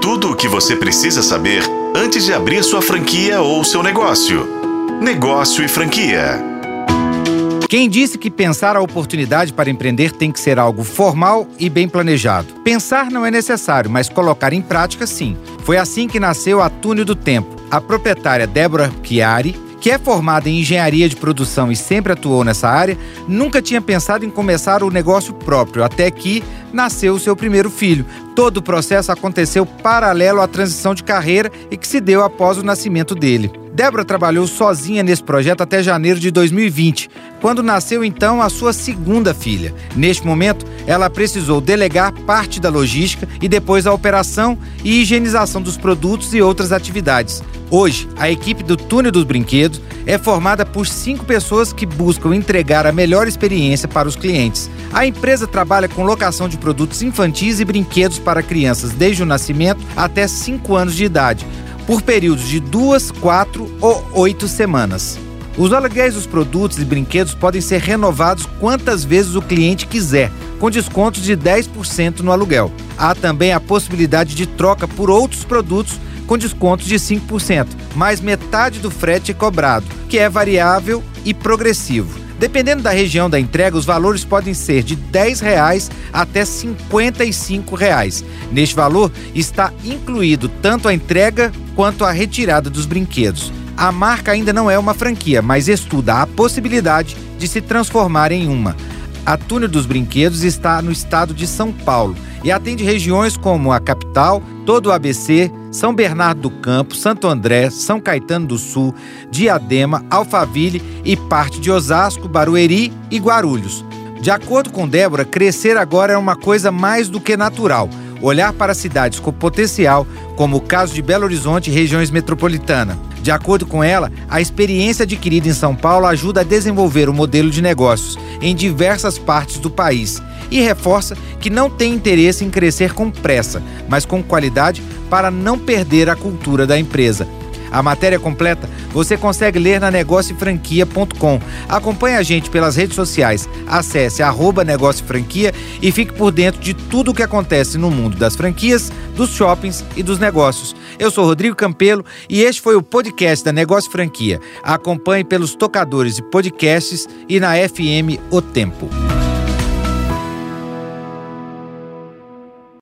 Tudo o que você precisa saber antes de abrir sua franquia ou seu negócio. Negócio e franquia. Quem disse que pensar a oportunidade para empreender tem que ser algo formal e bem planejado? Pensar não é necessário, mas colocar em prática sim. Foi assim que nasceu a Túnel do Tempo. A proprietária Débora Chiari que é formada em engenharia de produção e sempre atuou nessa área, nunca tinha pensado em começar o negócio próprio, até que nasceu o seu primeiro filho. Todo o processo aconteceu paralelo à transição de carreira e que se deu após o nascimento dele. Débora trabalhou sozinha nesse projeto até janeiro de 2020, quando nasceu então a sua segunda filha. Neste momento, ela precisou delegar parte da logística e depois a operação e higienização dos produtos e outras atividades. Hoje, a equipe do Túnel dos Brinquedos é formada por cinco pessoas que buscam entregar a melhor experiência para os clientes. A empresa trabalha com locação de produtos infantis e brinquedos para crianças desde o nascimento até 5 anos de idade, por períodos de duas, quatro ou oito semanas. Os aluguéis dos produtos e brinquedos podem ser renovados quantas vezes o cliente quiser, com descontos de 10% no aluguel. Há também a possibilidade de troca por outros produtos com descontos de 5%, mais metade do frete é cobrado, que é variável e progressivo. Dependendo da região da entrega, os valores podem ser de 10 reais até 55 reais. Neste valor está incluído tanto a entrega quanto a retirada dos brinquedos. A marca ainda não é uma franquia, mas estuda a possibilidade de se transformar em uma. A Túnel dos Brinquedos está no estado de São Paulo e atende regiões como a capital, todo o ABC, São Bernardo do Campo, Santo André, São Caetano do Sul, Diadema, Alphaville e parte de Osasco, Barueri e Guarulhos. De acordo com Débora, crescer agora é uma coisa mais do que natural. Olhar para cidades com potencial, como o caso de Belo Horizonte e regiões metropolitana. De acordo com ela, a experiência adquirida em São Paulo ajuda a desenvolver o modelo de negócios em diversas partes do país e reforça que não tem interesse em crescer com pressa, mas com qualidade para não perder a cultura da empresa. A matéria completa você consegue ler na negociofranquia.com. Acompanhe a gente pelas redes sociais. Acesse arroba Negócio Franquia e fique por dentro de tudo o que acontece no mundo das franquias, dos shoppings e dos negócios. Eu sou Rodrigo Campelo e este foi o podcast da Negócio Franquia. Acompanhe pelos tocadores de podcasts e na FM O Tempo.